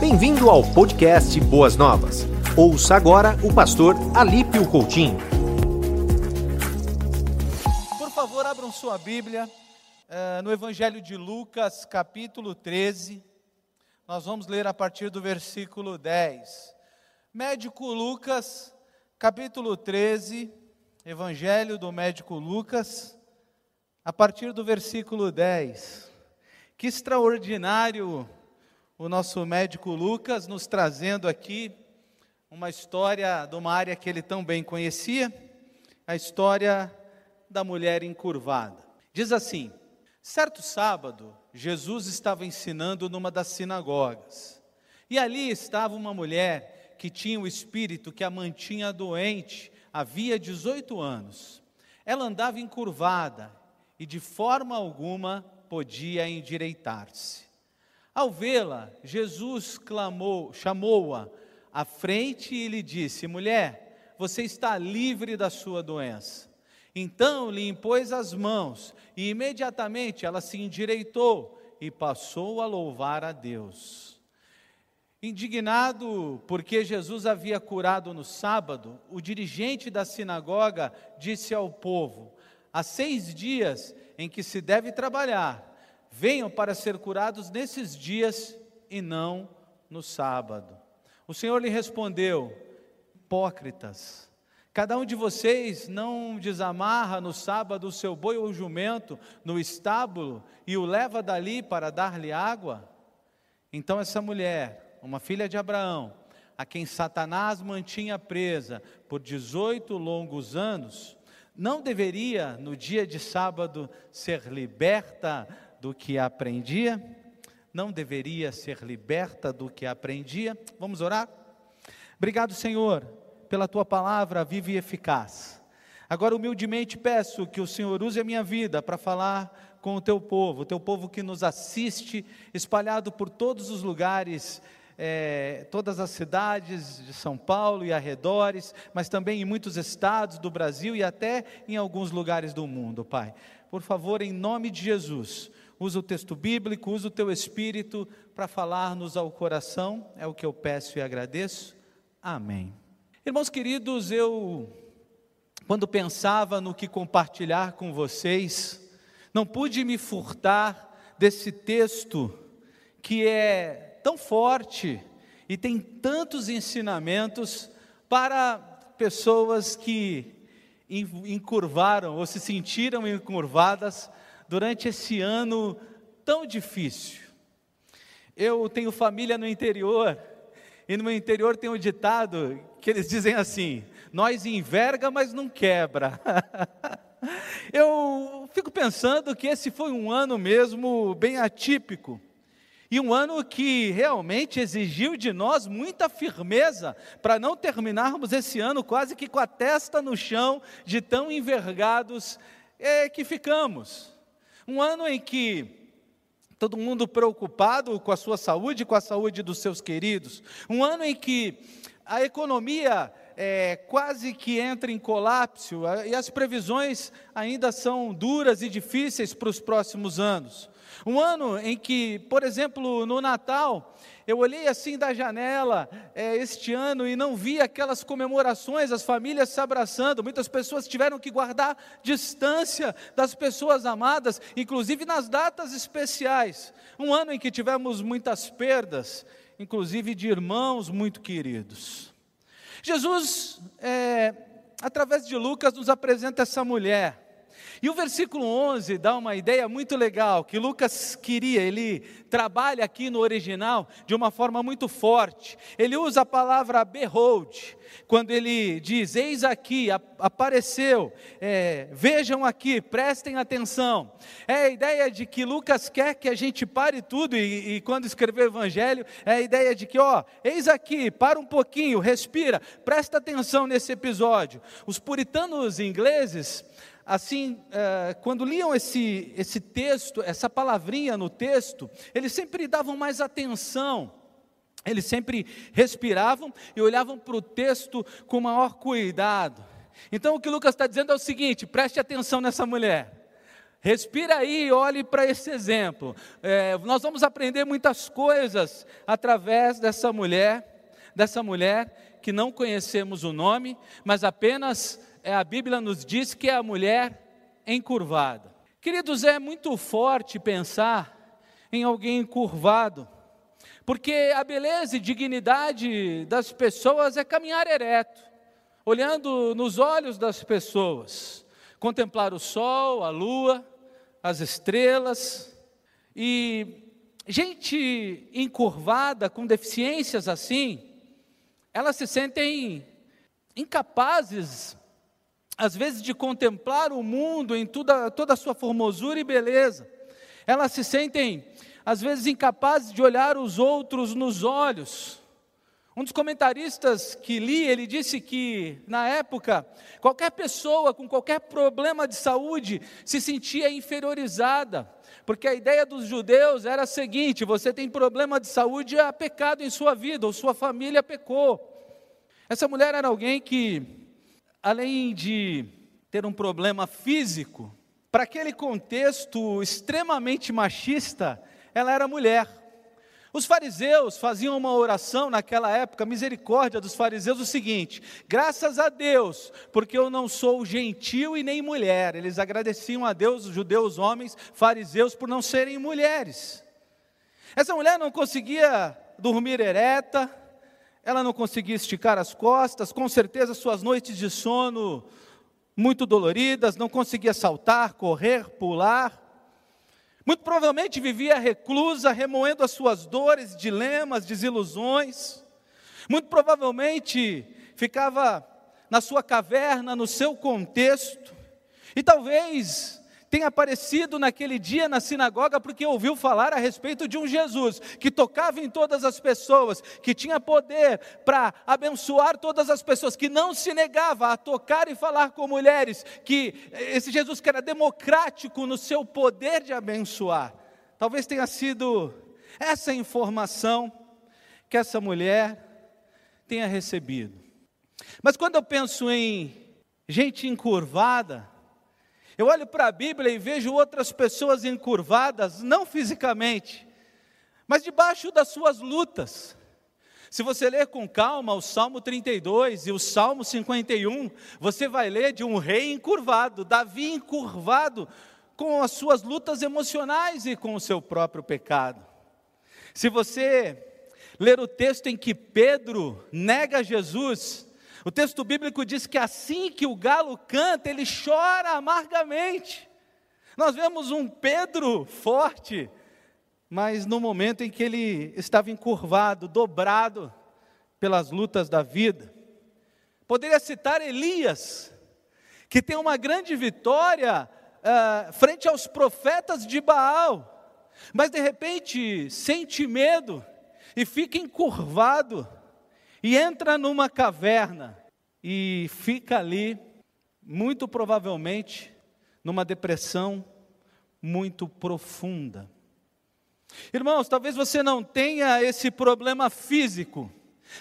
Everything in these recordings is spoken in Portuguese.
Bem-vindo ao podcast Boas Novas. Ouça agora o pastor Alípio Coutinho. Por favor, abram sua Bíblia uh, no Evangelho de Lucas, capítulo 13. Nós vamos ler a partir do versículo 10. Médico Lucas, capítulo 13, Evangelho do médico Lucas, a partir do versículo 10. Que extraordinário o nosso médico Lucas nos trazendo aqui uma história de uma área que ele tão bem conhecia, a história da mulher encurvada. Diz assim: certo sábado, Jesus estava ensinando numa das sinagogas, e ali estava uma mulher que tinha o espírito que a mantinha doente havia 18 anos. Ela andava encurvada e de forma alguma podia endireitar-se. Ao vê-la, Jesus clamou, chamou-a à frente e lhe disse: Mulher, você está livre da sua doença. Então lhe impôs as mãos e imediatamente ela se endireitou e passou a louvar a Deus. Indignado porque Jesus havia curado no sábado, o dirigente da sinagoga disse ao povo: Há seis dias em que se deve trabalhar venham para ser curados nesses dias e não no sábado. O Senhor lhe respondeu: Hipócritas, cada um de vocês não desamarra no sábado o seu boi ou jumento no estábulo e o leva dali para dar-lhe água? Então essa mulher, uma filha de Abraão, a quem Satanás mantinha presa por 18 longos anos, não deveria, no dia de sábado, ser liberta do que aprendia, não deveria ser liberta do que aprendia. Vamos orar? Obrigado, Senhor, pela tua palavra viva e eficaz. Agora, humildemente peço que o Senhor use a minha vida para falar com o teu povo, o teu povo que nos assiste, espalhado por todos os lugares é, todas as cidades de São Paulo e arredores, mas também em muitos estados do Brasil e até em alguns lugares do mundo, Pai. Por favor, em nome de Jesus, usa o texto bíblico, usa o teu espírito para falar-nos ao coração, é o que eu peço e agradeço. Amém. Irmãos queridos, eu, quando pensava no que compartilhar com vocês, não pude me furtar desse texto que é tão forte e tem tantos ensinamentos para pessoas que encurvaram ou se sentiram encurvadas durante esse ano tão difícil. Eu tenho família no interior, e no interior tem um ditado que eles dizem assim: nós enverga, mas não quebra. Eu fico pensando que esse foi um ano mesmo bem atípico. E um ano que realmente exigiu de nós muita firmeza para não terminarmos esse ano quase que com a testa no chão, de tão envergados é, que ficamos. Um ano em que todo mundo preocupado com a sua saúde, com a saúde dos seus queridos. Um ano em que a economia é, quase que entra em colapso e as previsões ainda são duras e difíceis para os próximos anos. Um ano em que, por exemplo, no Natal, eu olhei assim da janela é, este ano e não vi aquelas comemorações, as famílias se abraçando. Muitas pessoas tiveram que guardar distância das pessoas amadas, inclusive nas datas especiais. Um ano em que tivemos muitas perdas, inclusive de irmãos muito queridos. Jesus, é, através de Lucas, nos apresenta essa mulher e o versículo 11 dá uma ideia muito legal, que Lucas queria, ele trabalha aqui no original de uma forma muito forte. Ele usa a palavra behold, quando ele diz: Eis aqui, apareceu, é, vejam aqui, prestem atenção. É a ideia de que Lucas quer que a gente pare tudo, e, e quando escreveu o Evangelho, é a ideia de que, ó, eis aqui, para um pouquinho, respira, presta atenção nesse episódio. Os puritanos ingleses, assim, é, quando liam esse, esse texto, essa palavrinha no texto, eles sempre davam mais atenção, eles sempre respiravam e olhavam para o texto com maior cuidado. Então o que Lucas está dizendo é o seguinte: preste atenção nessa mulher. Respira aí e olhe para esse exemplo. É, nós vamos aprender muitas coisas através dessa mulher, dessa mulher que não conhecemos o nome, mas apenas a Bíblia nos diz que é a mulher encurvada. Queridos, é muito forte pensar em alguém encurvado, porque a beleza e dignidade das pessoas é caminhar ereto, olhando nos olhos das pessoas, contemplar o sol, a lua, as estrelas, e gente encurvada, com deficiências assim, elas se sentem incapazes, às vezes, de contemplar o mundo em toda, toda a sua formosura e beleza. Elas se sentem, às vezes, incapazes de olhar os outros nos olhos. Um dos comentaristas que li, ele disse que, na época, qualquer pessoa com qualquer problema de saúde se sentia inferiorizada, porque a ideia dos judeus era a seguinte: você tem problema de saúde, há pecado em sua vida, ou sua família pecou. Essa mulher era alguém que, além de ter um problema físico, para aquele contexto extremamente machista, ela era mulher. Os fariseus faziam uma oração naquela época, misericórdia dos fariseus, o seguinte: graças a Deus, porque eu não sou gentil e nem mulher. Eles agradeciam a Deus, os judeus, homens, fariseus, por não serem mulheres. Essa mulher não conseguia dormir ereta, ela não conseguia esticar as costas, com certeza suas noites de sono muito doloridas, não conseguia saltar, correr, pular. Muito provavelmente vivia reclusa, remoendo as suas dores, dilemas, desilusões. Muito provavelmente ficava na sua caverna, no seu contexto. E talvez tenha aparecido naquele dia na sinagoga porque ouviu falar a respeito de um Jesus que tocava em todas as pessoas, que tinha poder para abençoar todas as pessoas, que não se negava a tocar e falar com mulheres, que esse Jesus que era democrático no seu poder de abençoar. Talvez tenha sido essa informação que essa mulher tenha recebido. Mas quando eu penso em gente encurvada, eu olho para a Bíblia e vejo outras pessoas encurvadas, não fisicamente, mas debaixo das suas lutas. Se você ler com calma o Salmo 32 e o Salmo 51, você vai ler de um rei encurvado, Davi encurvado com as suas lutas emocionais e com o seu próprio pecado. Se você ler o texto em que Pedro nega Jesus, o texto bíblico diz que assim que o galo canta, ele chora amargamente. Nós vemos um Pedro forte, mas no momento em que ele estava encurvado, dobrado pelas lutas da vida. Poderia citar Elias, que tem uma grande vitória uh, frente aos profetas de Baal, mas de repente sente medo e fica encurvado e entra numa caverna e fica ali, muito provavelmente, numa depressão muito profunda. Irmãos, talvez você não tenha esse problema físico,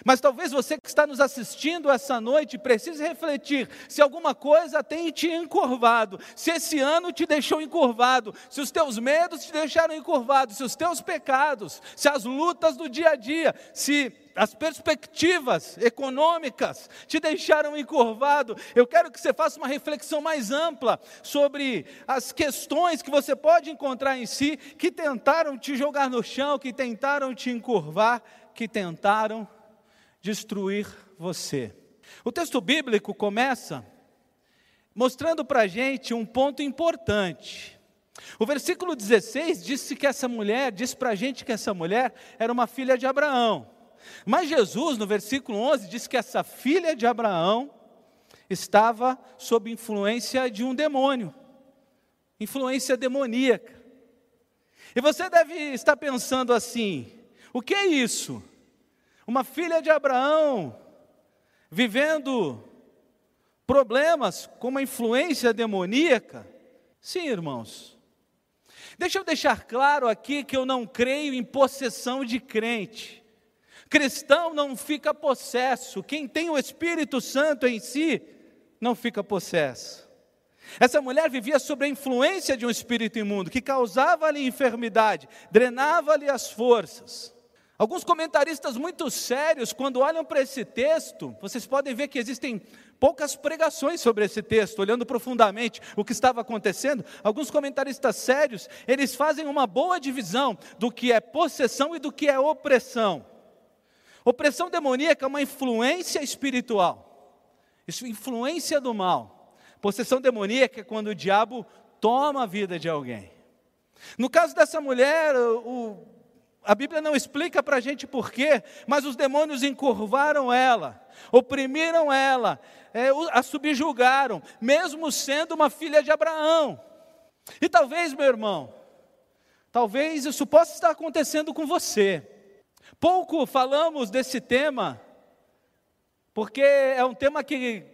mas talvez você que está nos assistindo essa noite precise refletir se alguma coisa tem te encurvado, se esse ano te deixou encurvado, se os teus medos te deixaram encurvado, se os teus pecados, se as lutas do dia a dia, se as perspectivas econômicas te deixaram encurvado. Eu quero que você faça uma reflexão mais ampla sobre as questões que você pode encontrar em si que tentaram te jogar no chão, que tentaram te encurvar, que tentaram destruir você. O texto bíblico começa mostrando para a gente um ponto importante. O versículo 16 disse que essa mulher, diz para a gente que essa mulher era uma filha de Abraão. Mas Jesus, no versículo 11, diz que essa filha de Abraão estava sob influência de um demônio, influência demoníaca. E você deve estar pensando assim: o que é isso? Uma filha de Abraão vivendo problemas com uma influência demoníaca? Sim, irmãos. Deixa eu deixar claro aqui que eu não creio em possessão de crente. Cristão não fica possesso, quem tem o Espírito Santo em si não fica possesso. Essa mulher vivia sob a influência de um espírito imundo que causava-lhe enfermidade, drenava-lhe as forças. Alguns comentaristas muito sérios, quando olham para esse texto, vocês podem ver que existem poucas pregações sobre esse texto, olhando profundamente o que estava acontecendo. Alguns comentaristas sérios, eles fazem uma boa divisão do que é possessão e do que é opressão. Opressão demoníaca é uma influência espiritual, isso influência do mal. Possessão demoníaca é quando o diabo toma a vida de alguém. No caso dessa mulher, o, a Bíblia não explica para a gente porquê, mas os demônios encurvaram ela, oprimiram ela, é, a subjugaram, mesmo sendo uma filha de Abraão. E talvez, meu irmão, talvez isso possa estar acontecendo com você. Pouco falamos desse tema, porque é um tema que,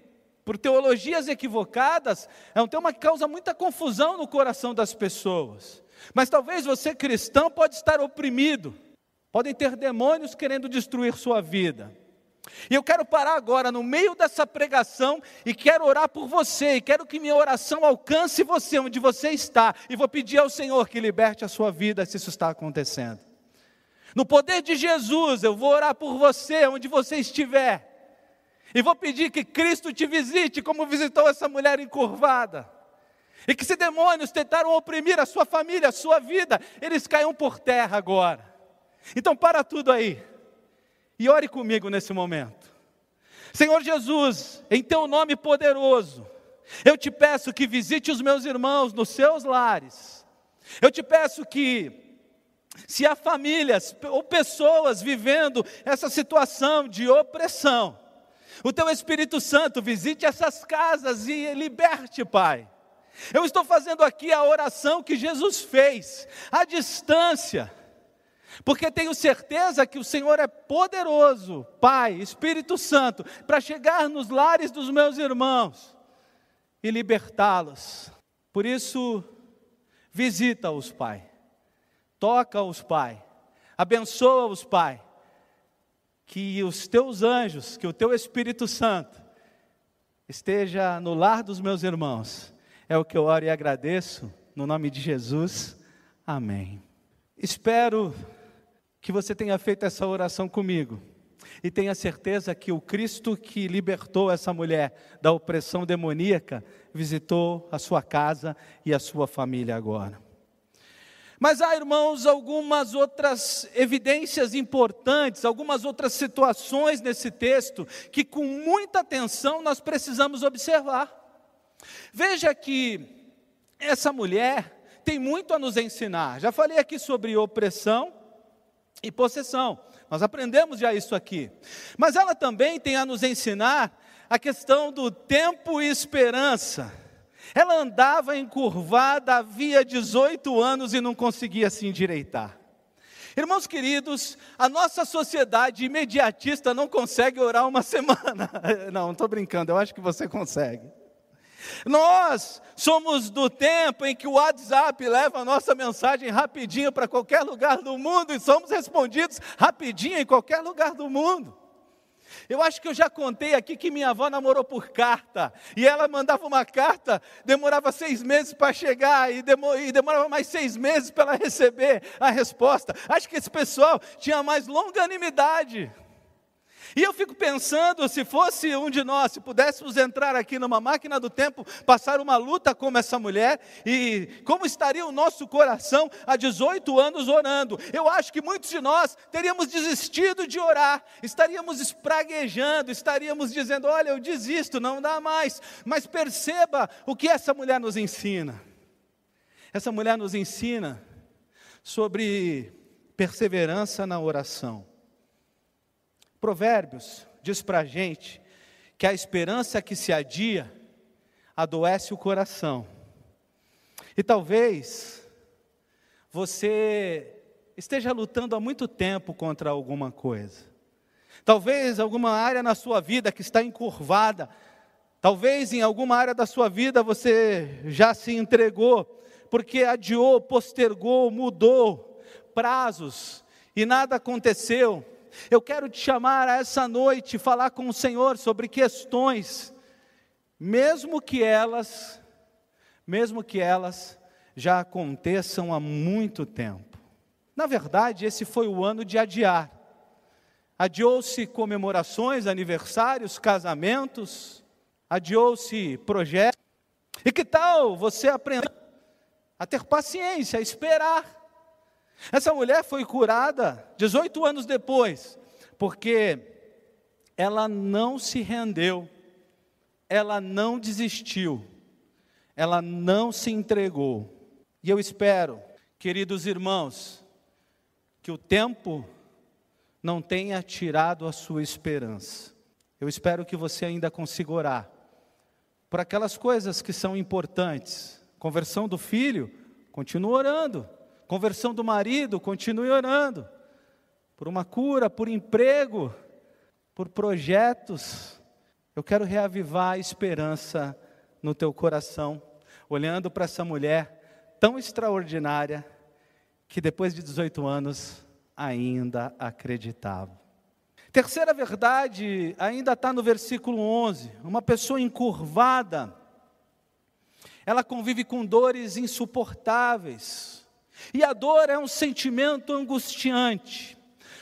por teologias equivocadas, é um tema que causa muita confusão no coração das pessoas. Mas talvez você cristão pode estar oprimido, podem ter demônios querendo destruir sua vida. E eu quero parar agora no meio dessa pregação e quero orar por você, e quero que minha oração alcance você onde você está, e vou pedir ao Senhor que liberte a sua vida se isso está acontecendo. No poder de Jesus, eu vou orar por você onde você estiver. E vou pedir que Cristo te visite como visitou essa mulher encurvada. E que se demônios tentaram oprimir a sua família, a sua vida, eles caiam por terra agora. Então para tudo aí. E ore comigo nesse momento. Senhor Jesus, em teu nome poderoso, eu te peço que visite os meus irmãos nos seus lares. Eu te peço que se há famílias ou pessoas vivendo essa situação de opressão, o teu Espírito Santo visite essas casas e liberte, Pai. Eu estou fazendo aqui a oração que Jesus fez, à distância, porque tenho certeza que o Senhor é poderoso, Pai, Espírito Santo, para chegar nos lares dos meus irmãos e libertá-los. Por isso, visita-os, Pai, toca-os, Pai, abençoa-os, Pai, que os teus anjos, que o teu Espírito Santo esteja no lar dos meus irmãos é o que eu oro e agradeço, no nome de Jesus. Amém. Espero que você tenha feito essa oração comigo e tenha certeza que o Cristo que libertou essa mulher da opressão demoníaca visitou a sua casa e a sua família agora. Mas há, irmãos, algumas outras evidências importantes, algumas outras situações nesse texto que, com muita atenção, nós precisamos observar. Veja que essa mulher tem muito a nos ensinar. Já falei aqui sobre opressão e possessão. Nós aprendemos já isso aqui. Mas ela também tem a nos ensinar a questão do tempo e esperança. Ela andava encurvada havia 18 anos e não conseguia se endireitar. Irmãos queridos, a nossa sociedade imediatista não consegue orar uma semana. Não, não estou brincando, eu acho que você consegue. Nós somos do tempo em que o WhatsApp leva a nossa mensagem rapidinho para qualquer lugar do mundo e somos respondidos rapidinho em qualquer lugar do mundo. Eu acho que eu já contei aqui que minha avó namorou por carta, e ela mandava uma carta, demorava seis meses para chegar, e, demorava mais seis meses para ela receber a resposta. Acho que esse pessoal tinha mais longanimidade. E eu fico pensando, se fosse um de nós, se pudéssemos entrar aqui numa máquina do tempo, passar uma luta como essa mulher, e como estaria o nosso coração há 18 anos orando? Eu acho que muitos de nós teríamos desistido de orar, estaríamos espraguejando, estaríamos dizendo: olha, eu desisto, não dá mais. Mas perceba o que essa mulher nos ensina. Essa mulher nos ensina sobre perseverança na oração. Provérbios diz para a gente que a esperança que se adia adoece o coração. E talvez você esteja lutando há muito tempo contra alguma coisa. Talvez alguma área na sua vida que está encurvada. Talvez em alguma área da sua vida você já se entregou, porque adiou, postergou, mudou prazos e nada aconteceu. Eu quero te chamar a essa noite, falar com o Senhor sobre questões, mesmo que elas mesmo que elas já aconteçam há muito tempo. Na verdade, esse foi o ano de adiar. Adiou-se comemorações, aniversários, casamentos, adiou-se projetos. E que tal você aprender a ter paciência, a esperar? Essa mulher foi curada 18 anos depois, porque ela não se rendeu, ela não desistiu, ela não se entregou. E eu espero, queridos irmãos, que o tempo não tenha tirado a sua esperança. Eu espero que você ainda consiga orar por aquelas coisas que são importantes. Conversão do filho, continue orando. Conversão do marido, continue orando. Por uma cura, por emprego, por projetos. Eu quero reavivar a esperança no teu coração, olhando para essa mulher tão extraordinária que depois de 18 anos ainda acreditava. Terceira verdade, ainda está no versículo 11: uma pessoa encurvada, ela convive com dores insuportáveis, e a dor é um sentimento angustiante.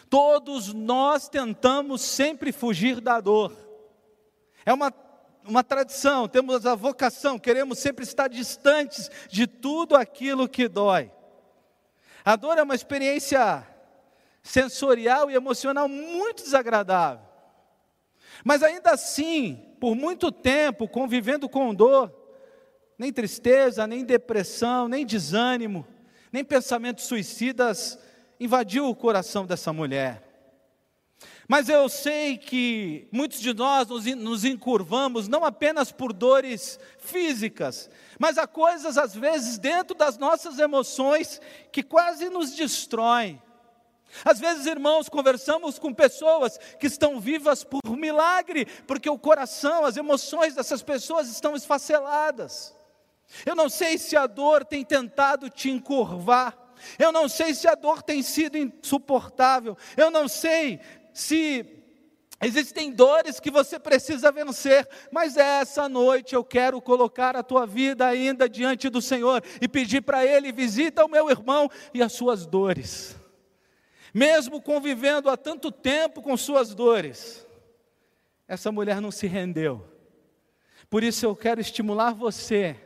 Todos nós tentamos sempre fugir da dor, é uma, uma tradição, temos a vocação, queremos sempre estar distantes de tudo aquilo que dói. A dor é uma experiência sensorial e emocional muito desagradável. Mas ainda assim, por muito tempo, convivendo com dor, nem tristeza, nem depressão, nem desânimo, nem pensamentos suicidas invadiu o coração dessa mulher. Mas eu sei que muitos de nós nos, encurvamos não apenas por dores físicas, mas há coisas, às vezes, dentro das nossas emoções que quase nos destroem. Às vezes, irmãos, conversamos com pessoas que estão vivas por milagre, porque o coração, as emoções dessas pessoas estão esfaceladas. Eu não sei se a dor tem tentado te encurvar, eu não sei se a dor tem sido insuportável, eu não sei se Existem dores que você precisa vencer, mas essa noite eu quero colocar a tua vida ainda diante do Senhor e pedir para Ele: visita o meu irmão e as suas dores. Mesmo convivendo há tanto tempo com suas dores, essa mulher não se rendeu. Por isso eu quero estimular você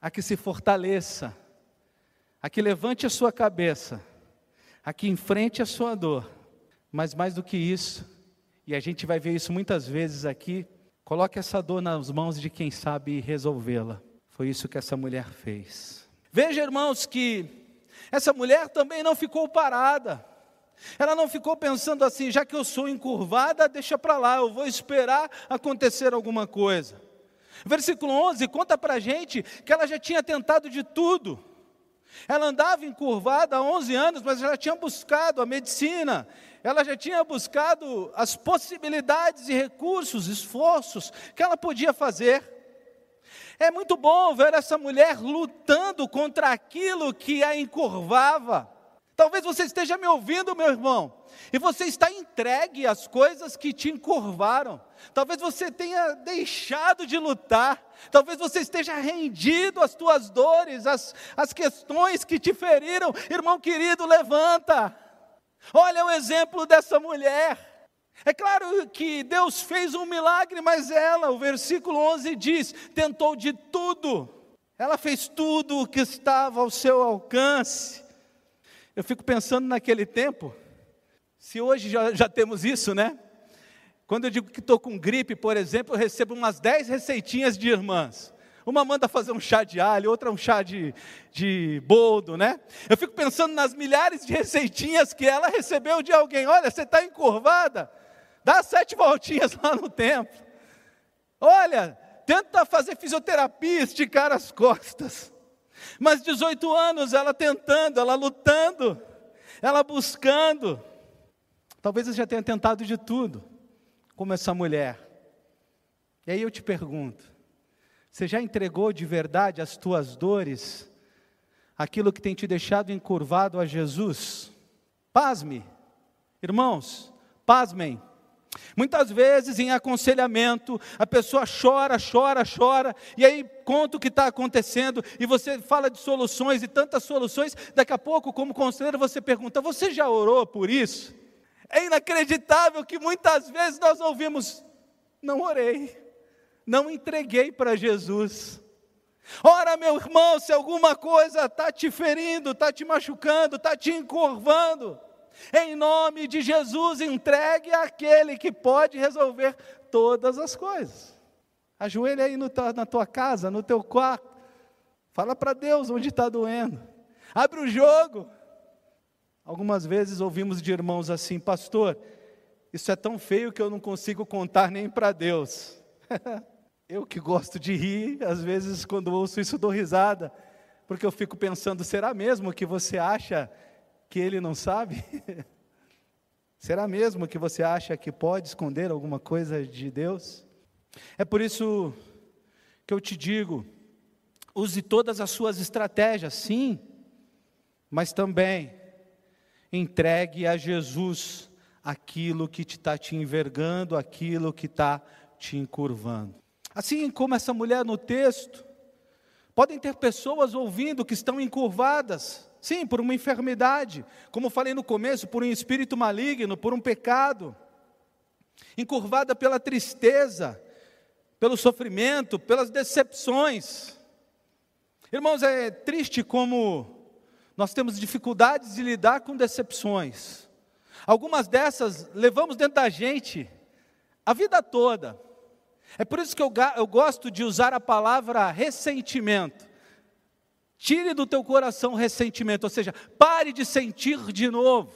a que se fortaleça, a que levante a sua cabeça, a que enfrente a sua dor, mas mais do que isso, e a gente vai ver isso muitas vezes aqui, coloque essa dor nas mãos de quem sabe resolvê-la. Foi isso que essa mulher fez. Veja, irmãos, que essa mulher também não ficou parada. Ela não ficou pensando assim, já que eu sou encurvada, deixa para lá, eu vou esperar acontecer alguma coisa. Versículo 11 conta para a gente que ela já tinha tentado de tudo. Ela andava encurvada há 11 anos, mas ela tinha buscado a medicina, ela já tinha buscado as possibilidades e recursos, esforços que ela podia fazer. É muito bom ver essa mulher lutando contra aquilo que a encurvava. Talvez você esteja me ouvindo, meu irmão, e você está entregue às coisas que te encurvaram. Talvez você tenha deixado de lutar. Talvez você esteja rendido às tuas dores, às, às questões que te feriram. Irmão querido, levanta. Olha o exemplo dessa mulher. É claro que Deus fez um milagre, mas ela, o versículo 11 diz: tentou de tudo, ela fez tudo o que estava ao seu alcance. Eu fico pensando naquele tempo, se hoje já, já temos isso, né? Quando eu digo que estou com gripe, por exemplo, eu recebo umas 10 receitinhas de irmãs. Uma manda fazer um chá de alho, outra um chá de, de boldo, né? Eu fico pensando nas milhares de receitinhas que ela recebeu de alguém. Olha, você está encurvada? Dá sete voltinhas lá no templo. Olha, tenta fazer fisioterapia, esticar as costas. Mas 18 anos ela tentando, ela lutando, ela buscando. Talvez você já tenha tentado de tudo, como essa mulher. E aí eu te pergunto: você já entregou de verdade as tuas dores, aquilo que tem te deixado encurvado a Jesus? Pasme, irmãos, pasmem. Muitas vezes em aconselhamento, a pessoa chora, chora, chora, e aí conta o que está acontecendo, e você fala de soluções e tantas soluções, daqui a pouco, como conselheiro, você pergunta: Você já orou por isso? É inacreditável que muitas vezes nós ouvimos: Não orei, não entreguei para Jesus. Ora, meu irmão, se alguma coisa está te ferindo, está te machucando, está te encurvando, em nome de Jesus, entregue àquele que pode resolver todas as coisas. Ajoelha aí no, na tua casa, no teu quarto. Fala para Deus onde está doendo. Abre o jogo. Algumas vezes ouvimos de irmãos assim, pastor, isso é tão feio que eu não consigo contar nem para Deus. eu que gosto de rir, às vezes quando ouço isso dou risada, porque eu fico pensando, será mesmo que você acha que ele não sabe? Será mesmo que você acha que pode esconder alguma coisa de Deus? É por isso que eu te digo: use todas as suas estratégias, sim, mas também entregue a Jesus aquilo que está te envergando, aquilo que está te encurvando. Assim como essa mulher no texto, podem ter pessoas ouvindo que estão encurvadas, Sim, por uma enfermidade, como falei no começo, por um espírito maligno, por um pecado, encurvada pela tristeza, pelo sofrimento, pelas decepções. Irmãos, é triste como nós temos dificuldades de lidar com decepções. Algumas dessas levamos dentro da gente a vida toda. É por isso que eu, eu gosto de usar a palavra ressentimento. Tire do teu coração ressentimento, ou seja, pare de sentir de novo.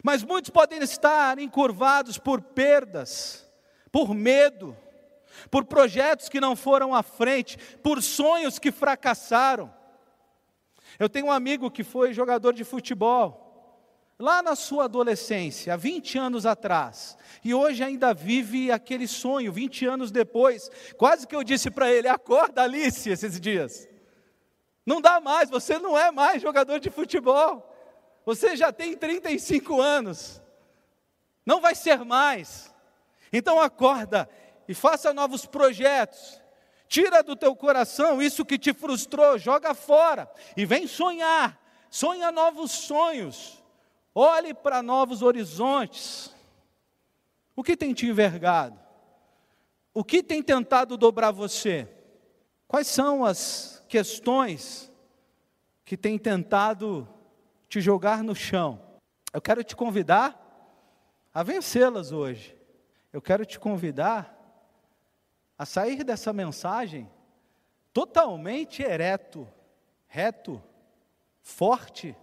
Mas muitos podem estar encurvados por perdas, por medo, por projetos que não foram à frente, por sonhos que fracassaram. Eu tenho um amigo que foi jogador de futebol, lá na sua adolescência, há 20 anos atrás, e hoje ainda vive aquele sonho, 20 anos depois. Quase que eu disse para ele: acorda, Alice, esses dias. Não dá mais, você não é mais jogador de futebol. Você já tem 35 anos. Não vai ser mais. Então acorda e faça novos projetos. Tira do teu coração isso que te frustrou, joga fora e vem sonhar. Sonha novos sonhos. Olhe para novos horizontes. O que tem te envergado? O que tem tentado dobrar você? Quais são as questões que têm tentado te jogar no chão. Eu quero te convidar a vencê-las hoje. Eu quero te convidar a sair dessa mensagem totalmente ereto, reto, forte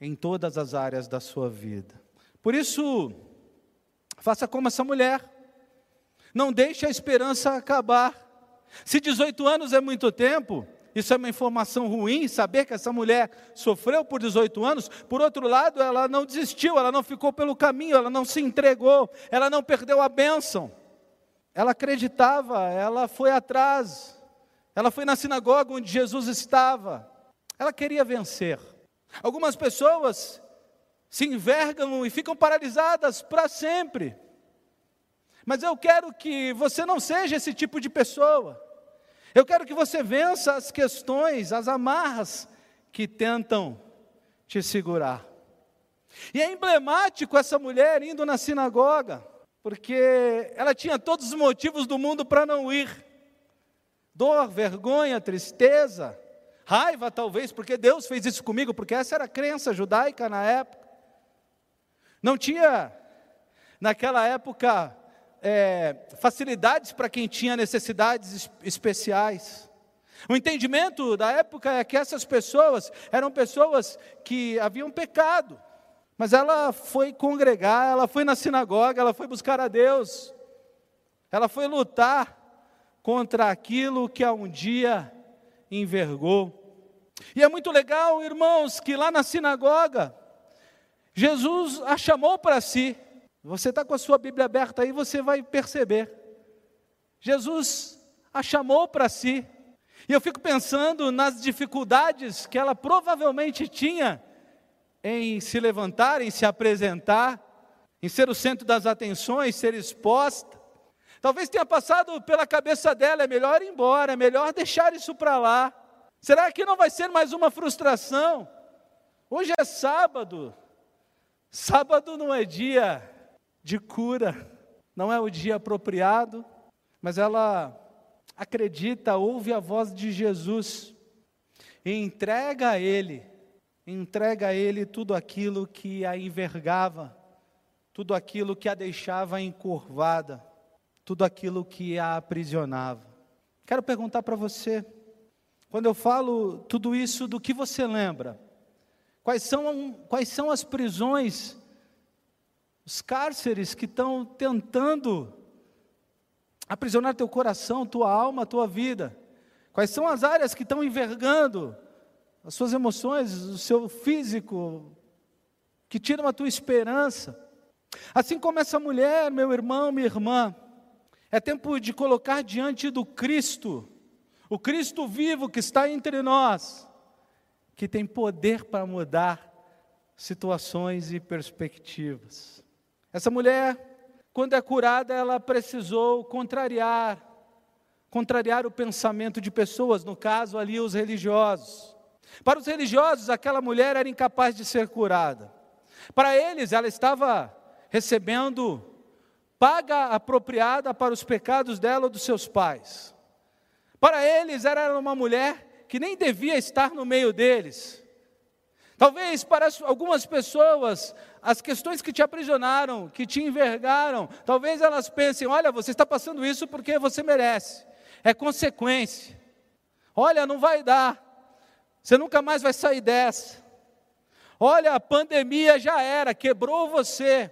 em todas as áreas da sua vida. Por isso, faça como essa mulher. Não deixe a esperança acabar. Se 18 anos é muito tempo, isso é uma informação ruim, saber que essa mulher sofreu por 18 anos. Por outro lado, ela não desistiu, ela não ficou pelo caminho, ela não se entregou, ela não perdeu a bênção. Ela acreditava, ela foi atrás, ela foi na sinagoga onde Jesus estava. Ela queria vencer. Algumas pessoas se envergam e ficam paralisadas para sempre. Mas eu quero que você não seja esse tipo de pessoa. Eu quero que você vença as questões, as amarras que tentam te segurar. E é emblemático essa mulher indo na sinagoga, porque ela tinha todos os motivos do mundo para não ir. Dor, vergonha, tristeza, raiva talvez, porque Deus fez isso comigo, porque essa era a crença judaica na época. Não tinha, naquela época, é, facilidades para quem tinha necessidades especiais. O entendimento da época é que essas pessoas eram pessoas que haviam pecado, mas ela foi congregar, ela foi na sinagoga, ela foi buscar a Deus, ela foi lutar contra aquilo que a um dia envergou. E é muito legal, irmãos, que lá na sinagoga, Jesus a chamou para si. Você está com a sua Bíblia aberta aí, você vai perceber. Jesus a chamou para si. E eu fico pensando nas dificuldades que ela provavelmente tinha em se levantar, em se apresentar. em ser o centro das atenções, ser exposta. Talvez tenha passado pela cabeça dela: é melhor ir embora, é melhor deixar isso para lá. Será que não vai ser mais uma frustração? Hoje é sábado. Sábado não é dia de cura, não é o dia apropriado, mas ela acredita, ouve a voz de Jesus e entrega a Ele, entrega a Ele tudo aquilo que a envergava, tudo aquilo que a deixava encurvada, tudo aquilo que a aprisionava. Quero perguntar para você, quando eu falo tudo isso, do que você lembra? Quais são, quais são as prisões, os cárceres que estão tentando aprisionar teu coração, tua alma, tua vida? Quais são as áreas que estão envergando as suas emoções, o seu físico, que tiram a tua esperança? Assim como essa mulher, meu irmão, minha irmã, é tempo de colocar diante do Cristo, o Cristo vivo que está entre nós, que tem poder para mudar situações e perspectivas. Essa mulher, quando é curada, ela precisou contrariar, contrariar o pensamento de pessoas, no caso ali os religiosos. Para os religiosos, aquela mulher era incapaz de ser curada. Para eles, ela estava recebendo paga apropriada para os pecados dela ou dos seus pais. Para eles, era uma mulher que nem devia estar no meio deles. Talvez para algumas pessoas, as questões que te aprisionaram, que te envergaram, talvez elas pensem: olha, você está passando isso porque você merece, é consequência. Olha, não vai dar, você nunca mais vai sair dessa. Olha, a pandemia já era, quebrou você.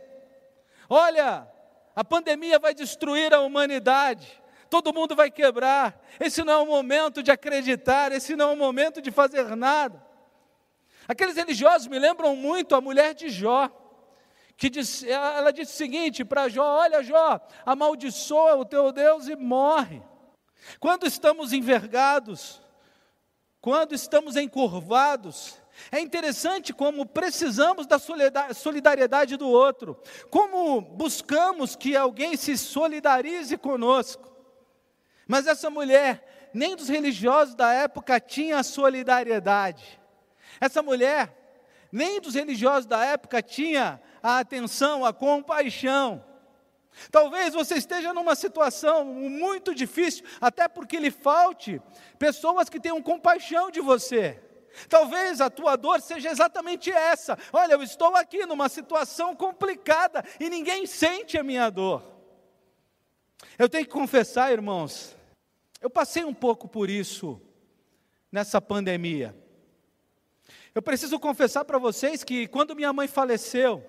Olha, a pandemia vai destruir a humanidade, todo mundo vai quebrar. Esse não é o momento de acreditar, esse não é o momento de fazer nada. Aqueles religiosos me lembram muito a mulher de Jó, que disse, ela disse o seguinte para Jó: Olha, Jó, amaldiçoa o teu Deus e morre. Quando estamos envergados, quando estamos encurvados, é interessante como precisamos da solidariedade do outro, como buscamos que alguém se solidarize conosco. Mas essa mulher, nem dos religiosos da época tinha solidariedade. Essa mulher, nem dos religiosos da época tinha a atenção, a compaixão. Talvez você esteja numa situação muito difícil, até porque lhe falte pessoas que tenham compaixão de você. Talvez a tua dor seja exatamente essa. Olha, eu estou aqui numa situação complicada e ninguém sente a minha dor. Eu tenho que confessar, irmãos, eu passei um pouco por isso nessa pandemia. Eu preciso confessar para vocês que quando minha mãe faleceu,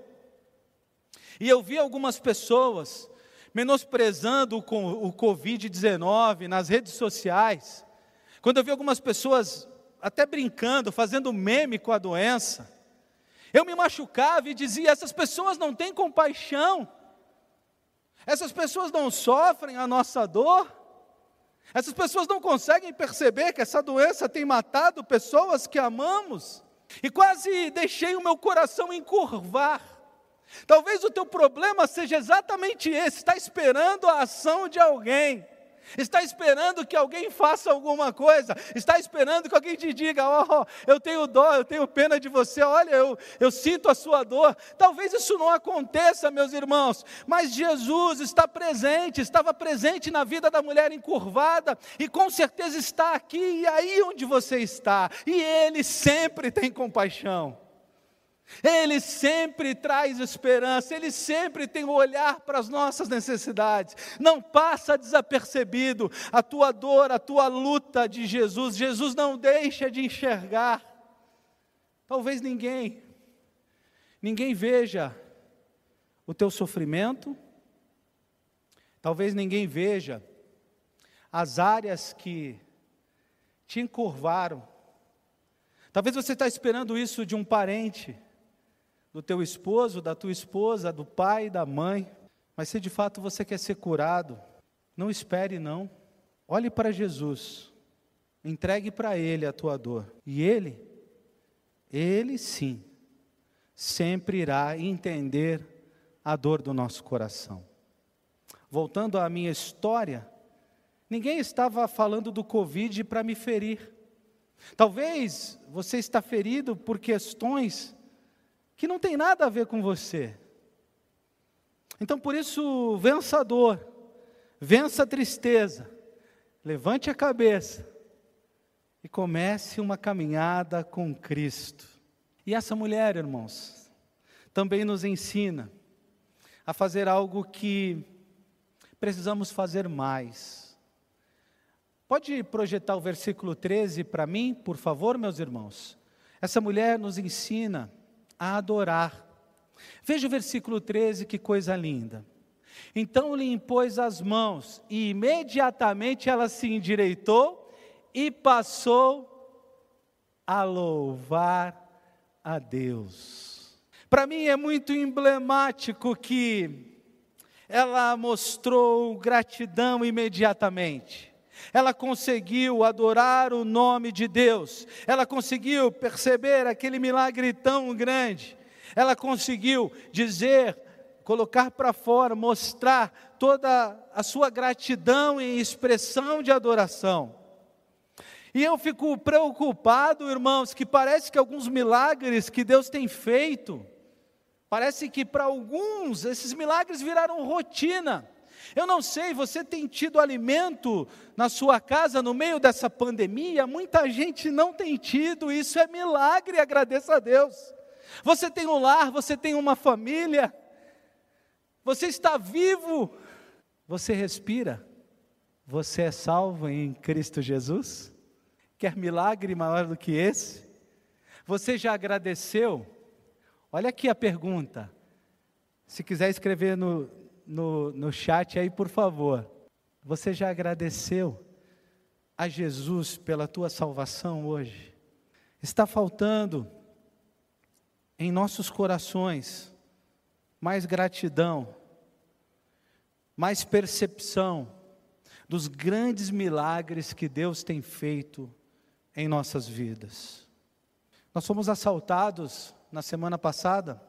e eu vi algumas pessoas menosprezando o Covid-19 nas redes sociais, quando eu vi algumas pessoas até brincando, fazendo meme com a doença. Eu me machucava e dizia: essas pessoas não têm compaixão, essas pessoas não sofrem a nossa dor, essas pessoas não conseguem perceber que essa doença tem matado pessoas que amamos, e quase deixei o meu coração encurvar. Talvez o teu problema seja exatamente esse, está esperando a ação de alguém está esperando que alguém faça alguma coisa, está esperando que alguém te diga: Ó, oh, eu tenho dó, eu tenho pena de você, olha, eu, eu sinto a sua dor. Talvez isso não aconteça, meus irmãos, mas Jesus está presente, estava presente na vida da mulher encurvada e com certeza está aqui e aí onde você está, e Ele sempre tem compaixão. Ele sempre traz esperança, Ele sempre tem o um olhar para as nossas necessidades. Não passa desapercebido a tua dor, a tua luta de Jesus. Jesus não deixa de enxergar. Talvez ninguém, ninguém veja o teu sofrimento, talvez ninguém veja as áreas que te encurvaram. Talvez você está esperando isso de um parente do teu esposo, da tua esposa, do pai, da mãe. Mas se de fato você quer ser curado, não espere não. Olhe para Jesus. Entregue para ele a tua dor. E ele ele sim sempre irá entender a dor do nosso coração. Voltando à minha história, ninguém estava falando do Covid para me ferir. Talvez você está ferido por questões que não tem nada a ver com você. Então, por isso, vença a dor, vença a tristeza, levante a cabeça e comece uma caminhada com Cristo. E essa mulher, irmãos, também nos ensina a fazer algo que precisamos fazer mais. Pode projetar o versículo 13 para mim, por favor, meus irmãos? Essa mulher nos ensina a adorar. Veja o versículo 13, que coisa linda. Então lhe impôs as mãos, e imediatamente ela se endireitou e passou a louvar a Deus. Para mim é muito emblemático que ela mostrou gratidão imediatamente. Ela conseguiu adorar o nome de Deus. Ela conseguiu perceber aquele milagre tão grande. Ela conseguiu dizer, colocar para fora, mostrar toda a sua gratidão em expressão de adoração. E eu fico preocupado, irmãos, que parece que alguns milagres que Deus tem feito, Parece que para alguns esses milagres viraram rotina. Eu não sei, você tem tido alimento na sua casa no meio dessa pandemia? Muita gente não tem tido, isso é milagre, agradeça a Deus. Você tem um lar, você tem uma família, você está vivo, você respira, você é salvo em Cristo Jesus? Quer milagre maior do que esse? Você já agradeceu? Olha aqui a pergunta. Se quiser escrever no, no, no chat aí, por favor. Você já agradeceu a Jesus pela tua salvação hoje? Está faltando em nossos corações mais gratidão, mais percepção dos grandes milagres que Deus tem feito em nossas vidas. Nós fomos assaltados na semana passada,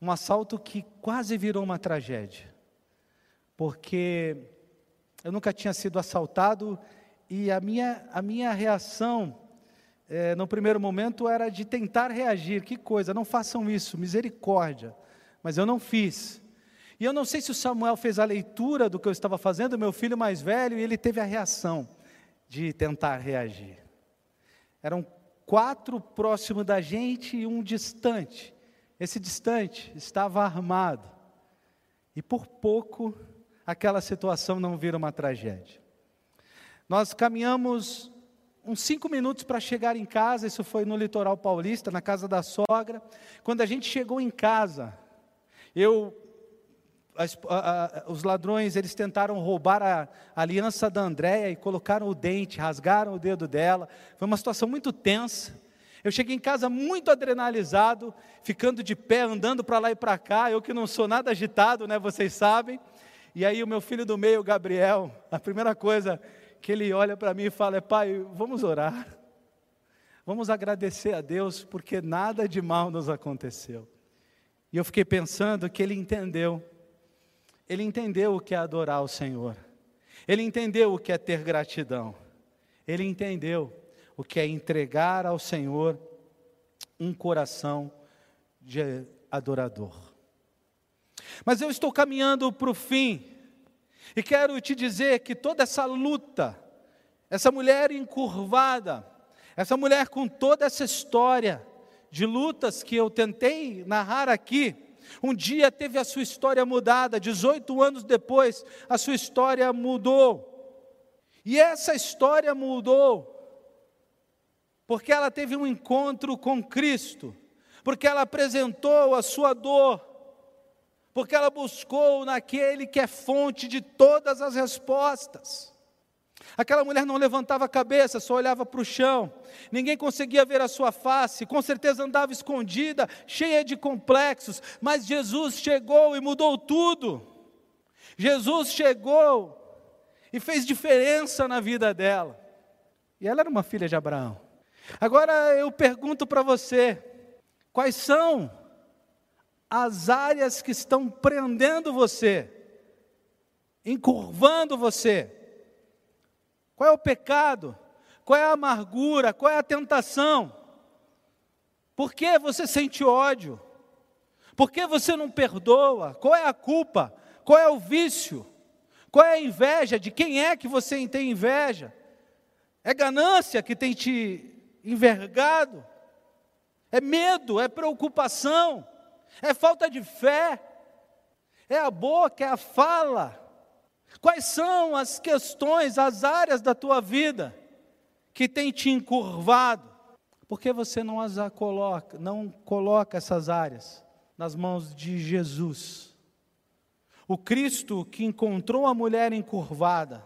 um assalto que quase virou uma tragédia, porque eu nunca tinha sido assaltado e a minha, a minha reação, é, no primeiro momento, era de tentar reagir. Que coisa, não façam isso, misericórdia. Mas eu não fiz. E eu não sei se o Samuel fez a leitura do que eu estava fazendo, meu filho mais velho, e ele teve a reação de tentar reagir. Eram quatro próximo da gente e um distante. Esse distante estava armado. E por pouco aquela situação não vira uma tragédia. Nós caminhamos uns cinco minutos para chegar em casa, isso foi no litoral paulista, na casa da sogra. Quando a gente chegou em casa, eu a, a, os ladrões eles tentaram roubar a aliança da Andréia e colocaram o dente, rasgaram o dedo dela. Foi uma situação muito tensa. Eu cheguei em casa muito adrenalizado, ficando de pé, andando para lá e para cá. Eu que não sou nada agitado, né? Vocês sabem. E aí o meu filho do meio, Gabriel, a primeira coisa que ele olha para mim e fala é: Pai, vamos orar. Vamos agradecer a Deus porque nada de mal nos aconteceu. E eu fiquei pensando que ele entendeu ele entendeu o que é adorar o Senhor. Ele entendeu o que é ter gratidão. Ele entendeu o que é entregar ao Senhor um coração de adorador. Mas eu estou caminhando para o fim e quero te dizer que toda essa luta, essa mulher encurvada, essa mulher com toda essa história de lutas que eu tentei narrar aqui, um dia teve a sua história mudada, 18 anos depois, a sua história mudou. E essa história mudou porque ela teve um encontro com Cristo, porque ela apresentou a sua dor, porque ela buscou naquele que é fonte de todas as respostas. Aquela mulher não levantava a cabeça, só olhava para o chão. Ninguém conseguia ver a sua face, com certeza andava escondida, cheia de complexos, mas Jesus chegou e mudou tudo. Jesus chegou e fez diferença na vida dela. E ela era uma filha de Abraão. Agora eu pergunto para você: quais são as áreas que estão prendendo você, encurvando você. Qual é o pecado? Qual é a amargura? Qual é a tentação? Por que você sente ódio? Por que você não perdoa? Qual é a culpa? Qual é o vício? Qual é a inveja? De quem é que você tem inveja? É ganância que tem te envergado? É medo? É preocupação? É falta de fé? É a boca? É a fala? Quais são as questões, as áreas da tua vida que tem te encurvado? Por que você não as coloca, não coloca essas áreas nas mãos de Jesus? O Cristo que encontrou a mulher encurvada,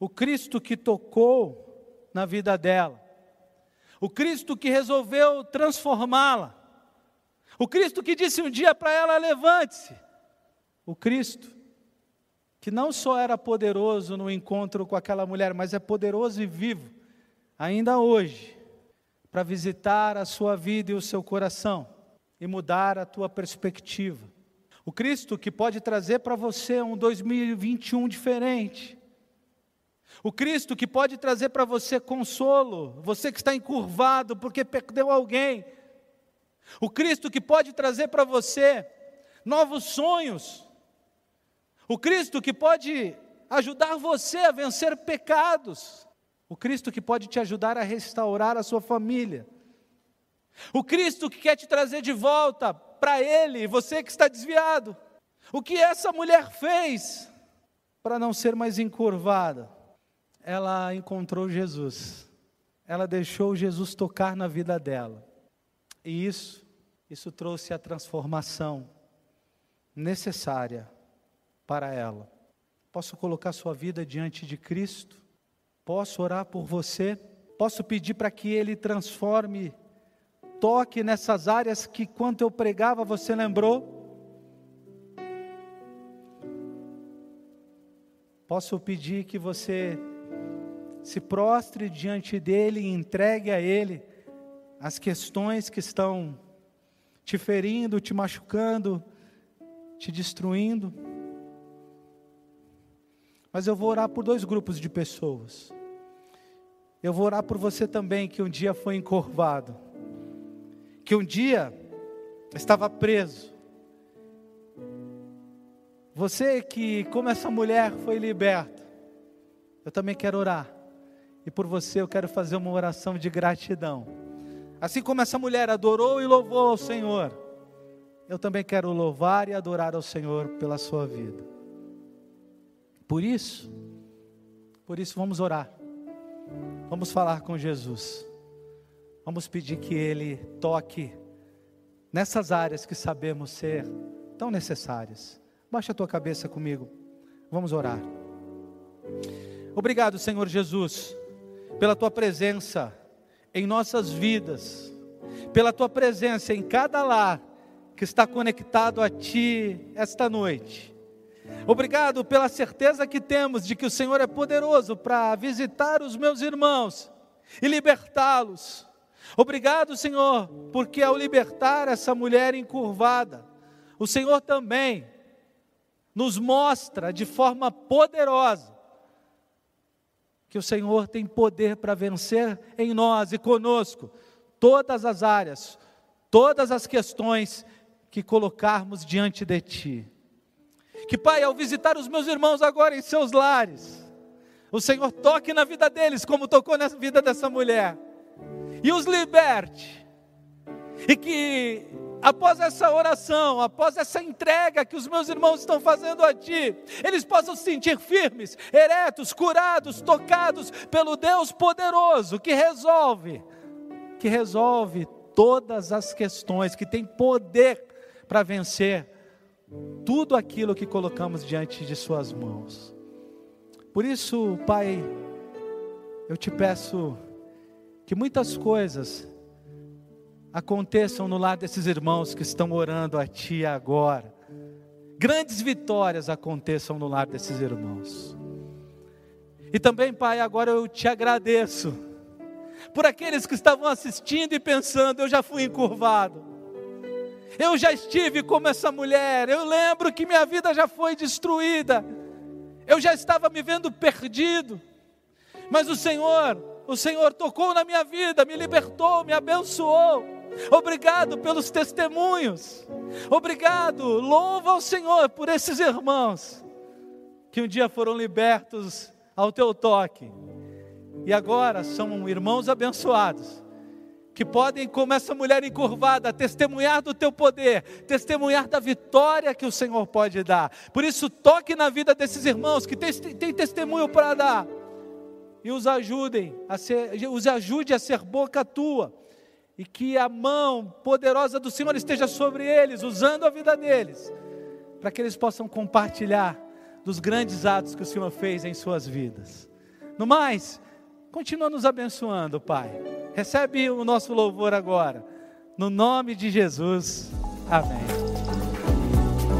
o Cristo que tocou na vida dela, o Cristo que resolveu transformá-la, o Cristo que disse um dia para ela: levante-se, o Cristo que não só era poderoso no encontro com aquela mulher, mas é poderoso e vivo, ainda hoje, para visitar a sua vida e o seu coração e mudar a tua perspectiva. O Cristo que pode trazer para você um 2021 diferente. O Cristo que pode trazer para você consolo, você que está encurvado porque perdeu alguém. O Cristo que pode trazer para você novos sonhos. O Cristo que pode ajudar você a vencer pecados. O Cristo que pode te ajudar a restaurar a sua família. O Cristo que quer te trazer de volta para Ele, você que está desviado. O que essa mulher fez para não ser mais encurvada? Ela encontrou Jesus. Ela deixou Jesus tocar na vida dela. E isso, isso trouxe a transformação necessária para ela. Posso colocar sua vida diante de Cristo? Posso orar por você? Posso pedir para que Ele transforme toque nessas áreas que, quando eu pregava, você lembrou? Posso pedir que você se prostre diante dele e entregue a ele as questões que estão te ferindo, te machucando, te destruindo. Mas eu vou orar por dois grupos de pessoas. Eu vou orar por você também que um dia foi encurvado que um dia estava preso. Você que, como essa mulher, foi liberta, eu também quero orar. E por você eu quero fazer uma oração de gratidão. Assim como essa mulher adorou e louvou ao Senhor, eu também quero louvar e adorar ao Senhor pela sua vida. Por isso, por isso vamos orar. Vamos falar com Jesus. Vamos pedir que Ele toque nessas áreas que sabemos ser tão necessárias. Baixa a tua cabeça comigo. Vamos orar. Obrigado, Senhor Jesus, pela tua presença em nossas vidas, pela tua presença em cada lar que está conectado a ti esta noite. Obrigado pela certeza que temos de que o Senhor é poderoso para visitar os meus irmãos e libertá-los Obrigado, Senhor, porque ao libertar essa mulher encurvada, o Senhor também nos mostra de forma poderosa que o Senhor tem poder para vencer em nós e conosco todas as áreas, todas as questões que colocarmos diante de Ti. Que, Pai, ao visitar os meus irmãos agora em seus lares, o Senhor toque na vida deles, como tocou na vida dessa mulher e os liberte. E que após essa oração, após essa entrega que os meus irmãos estão fazendo a Ti, eles possam se sentir firmes, eretos, curados, tocados pelo Deus poderoso que resolve, que resolve todas as questões, que tem poder para vencer tudo aquilo que colocamos diante de Suas mãos. Por isso, Pai, eu te peço que muitas coisas aconteçam no lado desses irmãos que estão orando a Ti agora. Grandes vitórias aconteçam no lado desses irmãos. E também, Pai, agora eu te agradeço por aqueles que estavam assistindo e pensando, eu já fui encurvado. Eu já estive como essa mulher, eu lembro que minha vida já foi destruída, eu já estava me vendo perdido, mas o Senhor, o Senhor tocou na minha vida, me libertou, me abençoou. Obrigado pelos testemunhos, obrigado, louva ao Senhor por esses irmãos que um dia foram libertos ao teu toque e agora são irmãos abençoados que podem, como essa mulher encurvada, testemunhar do teu poder, testemunhar da vitória que o Senhor pode dar. Por isso, toque na vida desses irmãos que têm, testemunho para dar e os ajudem a ser, os ajude a ser boca tua. E que a mão poderosa do Senhor esteja sobre eles, usando a vida deles, para que eles possam compartilhar dos grandes atos que o Senhor fez em suas vidas. No mais, continua nos abençoando, Pai. Recebe o nosso louvor agora. No nome de Jesus. Amém.